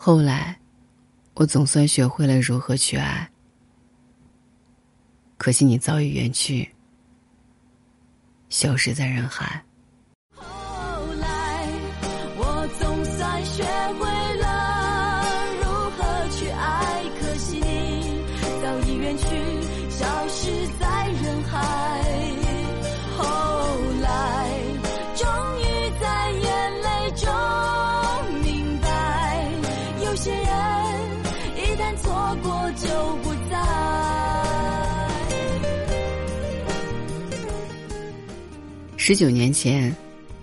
后来，我总算学会了如何去爱。可惜你早已远去，消失在人海。十九年前，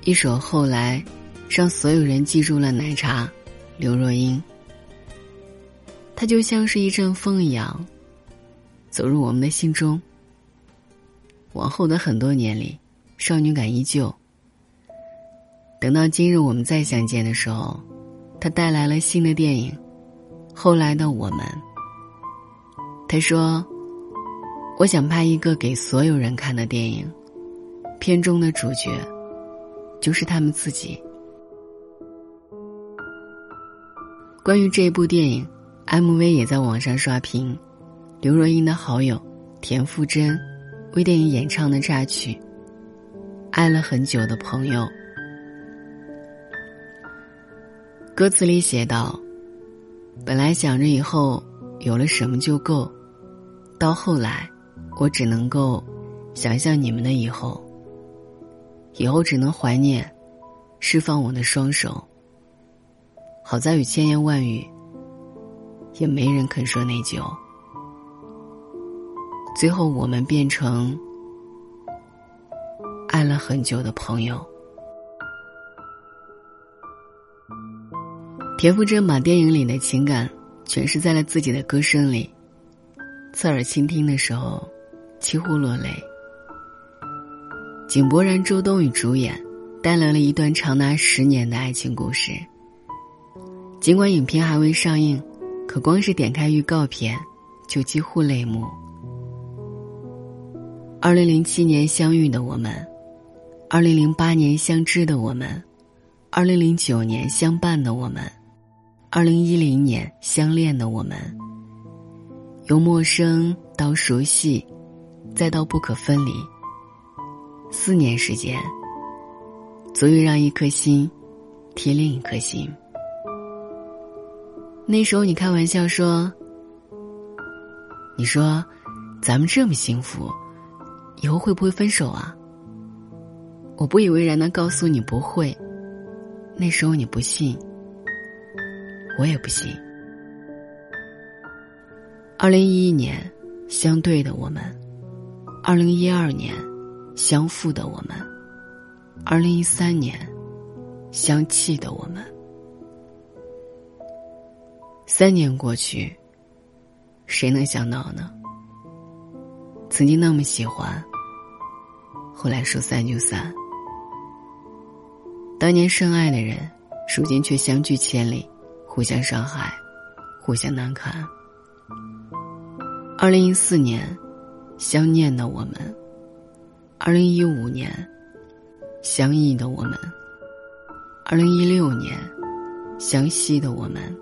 一首《后来》让所有人记住了奶茶刘若英。她就像是一阵风一样，走入我们的心中。往后的很多年里，少女感依旧。等到今日我们再相见的时候，她带来了新的电影《后来的我们》。她说：“我想拍一个给所有人看的电影。”片中的主角，就是他们自己。关于这部电影，MV 也在网上刷屏。刘若英的好友田馥甄为电影演唱的插曲《爱了很久的朋友》，歌词里写道：“本来想着以后有了什么就够，到后来，我只能够想象你们的以后。”以后只能怀念，释放我的双手。好在与千言万语，也没人肯说内疚。最后，我们变成爱了很久的朋友。田馥甄把电影里的情感诠释在了自己的歌声里，侧耳倾听的时候，几乎落泪。井柏然、周冬雨主演，带来了一段长达十年的爱情故事。尽管影片还未上映，可光是点开预告片，就几乎泪目。二零零七年相遇的我们，二零零八年相知的我们，二零零九年相伴的我们，二零一零年相恋的我们，由陌生到熟悉，再到不可分离。四年时间，足以让一颗心贴另一颗心。那时候你开玩笑说：“你说，咱们这么幸福，以后会不会分手啊？”我不以为然的告诉你不会。那时候你不信，我也不信。二零一一年，相对的我们；二零一二年。相负的我们，二零一三年，相弃的我们，三年过去，谁能想到呢？曾经那么喜欢，后来说散就散。当年深爱的人，如今却相距千里，互相伤害，互相难堪。二零一四年，相念的我们。二零一五年，相忆的我们；二零一六年，相惜的我们。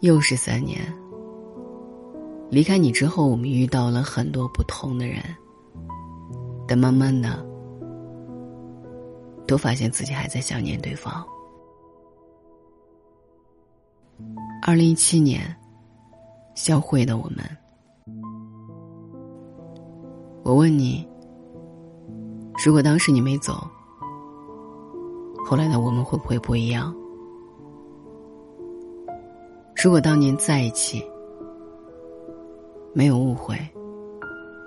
又是三年。离开你之后，我们遇到了很多不同的人，但慢慢的，都发现自己还在想念对方。二零一七年，相会的我们。我问你：如果当时你没走，后来的我们会不会不一样？如果当年在一起，没有误会，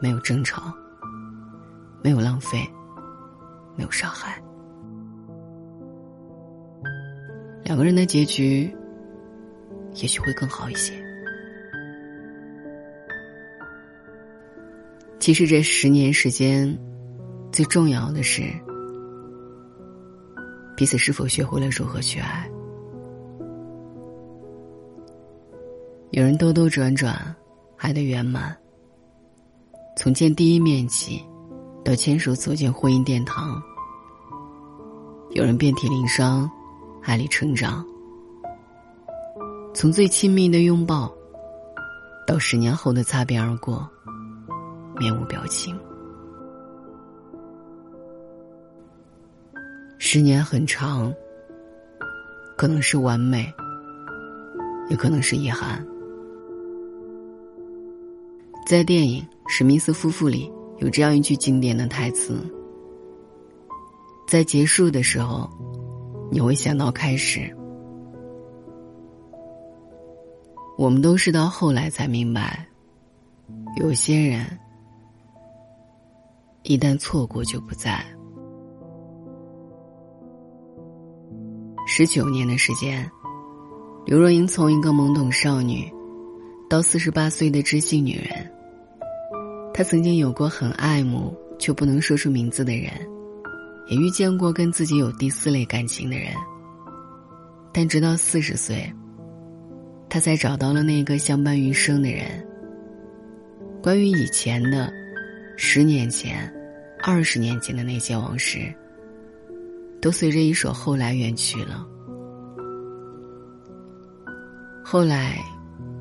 没有争吵，没有浪费，没有伤害，两个人的结局，也许会更好一些。其实这十年时间，最重要的是彼此是否学会了如何去爱。有人兜兜转转，爱的圆满。从见第一面起，到牵手走进婚姻殿堂。有人遍体鳞伤，爱里成长。从最亲密的拥抱，到十年后的擦边而过，面无表情。十年很长，可能是完美，也可能是遗憾。在电影《史密斯夫妇》里，有这样一句经典的台词：“在结束的时候，你会想到开始。”我们都是到后来才明白，有些人一旦错过就不在。十九年的时间，刘若英从一个懵懂少女，到四十八岁的知性女人。她曾经有过很爱慕却不能说出名字的人，也遇见过跟自己有第四类感情的人。但直到四十岁。他才找到了那个相伴余生的人。关于以前的，十年前、二十年前的那些往事，都随着一首《后来》远去了。后来，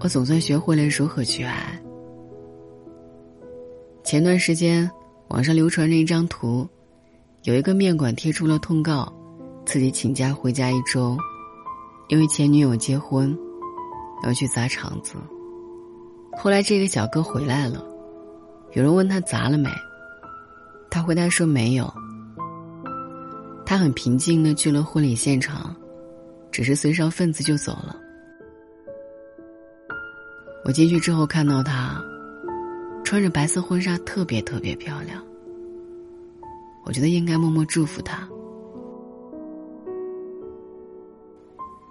我总算学会了如何去爱。前段时间，网上流传着一张图，有一个面馆贴出了通告，自己请假回家一周，因为前女友结婚。要去砸场子。后来这个小哥回来了，有人问他砸了没，他回答说没有。他很平静的去了婚礼现场，只是随上份子就走了。我进去之后看到他，穿着白色婚纱，特别特别漂亮。我觉得应该默默祝福他。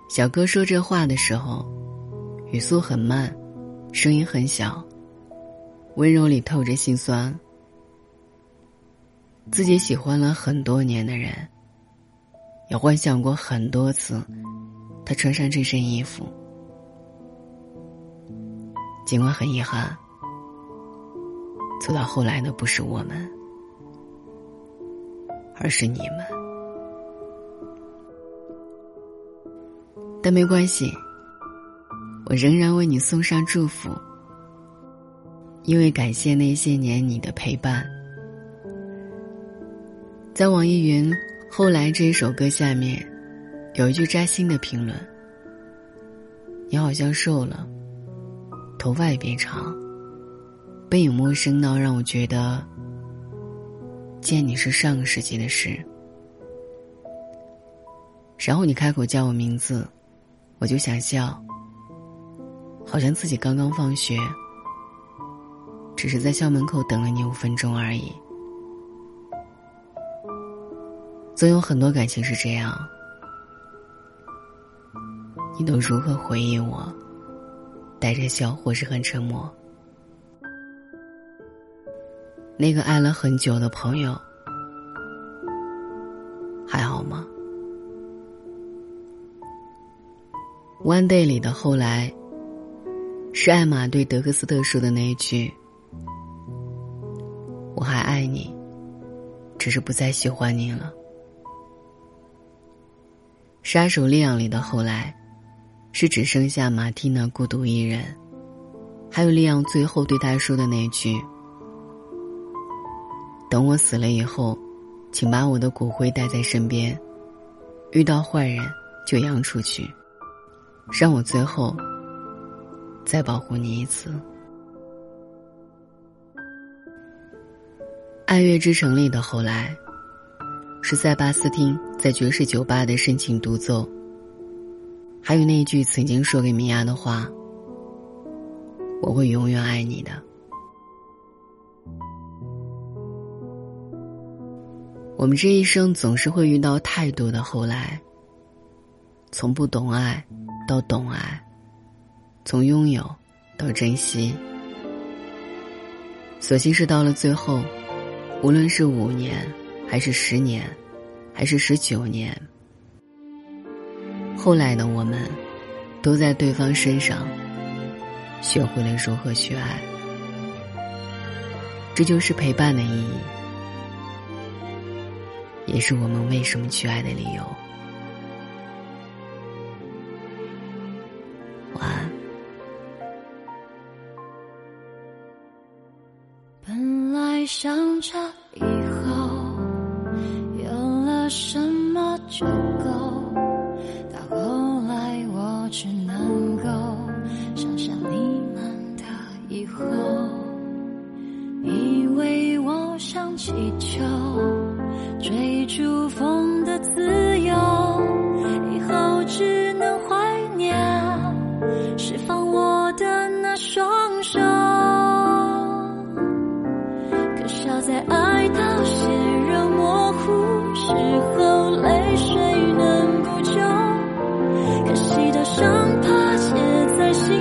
小哥说这话的时候。语速很慢，声音很小，温柔里透着心酸。自己喜欢了很多年的人，也幻想过很多次，他穿上这身衣服。尽管很遗憾，走到后来的不是我们，而是你们。但没关系。我仍然为你送上祝福，因为感谢那些年你的陪伴。在网易云《后来》这一首歌下面，有一句扎心的评论：“你好像瘦了，头发也变长，背影陌生到让我觉得见你是上个世纪的事。”然后你开口叫我名字，我就想笑。好像自己刚刚放学，只是在校门口等了你五分钟而已。总有很多感情是这样，你都如何回应我？带着笑，或是很沉默？那个爱了很久的朋友，还好吗？One Day 里的后来。是艾玛对德克斯特说的那一句：“我还爱你，只是不再喜欢你了。”杀手利昂里的后来，是只剩下马蒂娜孤独一人，还有利昂最后对他说的那句：“等我死了以后，请把我的骨灰带在身边，遇到坏人就扬出去，让我最后。”再保护你一次。《爱乐之城》里的后来，是塞巴斯汀在爵士酒吧的深情独奏，还有那一句曾经说给米娅的话：“我会永远爱你的。”我们这一生总是会遇到太多的后来，从不懂爱到懂爱。从拥有到珍惜，所幸是到了最后，无论是五年，还是十年，还是十九年，后来的我们，都在对方身上学会了如何去爱。这就是陪伴的意义，也是我们为什么去爱的理由。想着以后有了什么就够。到后来我只能够想象你们的以后以为我想祈求。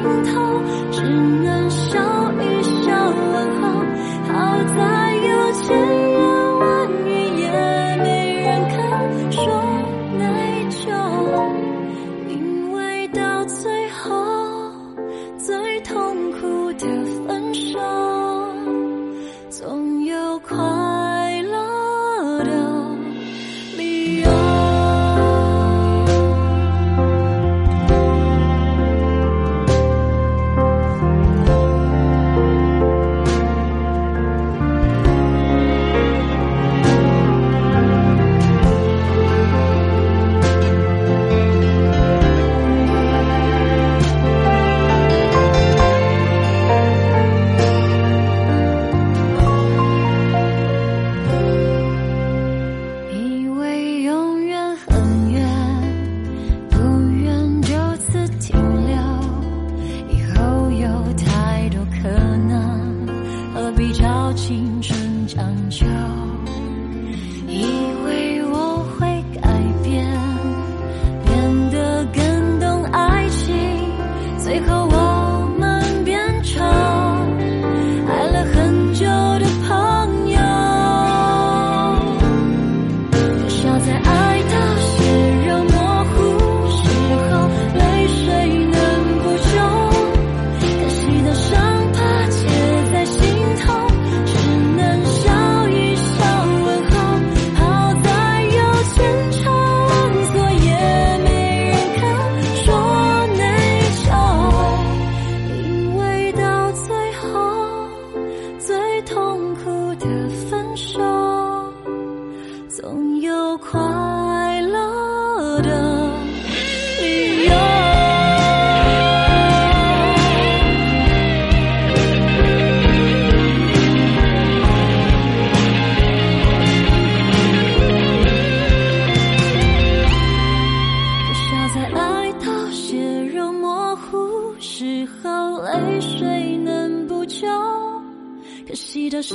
不透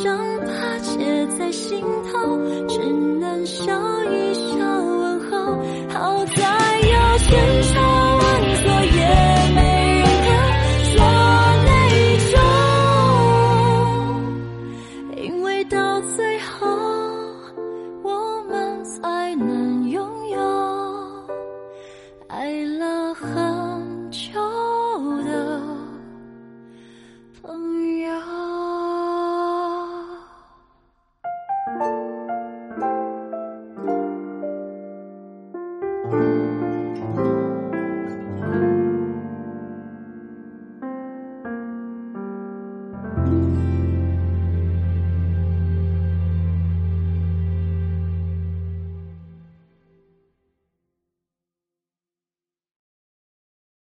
伤疤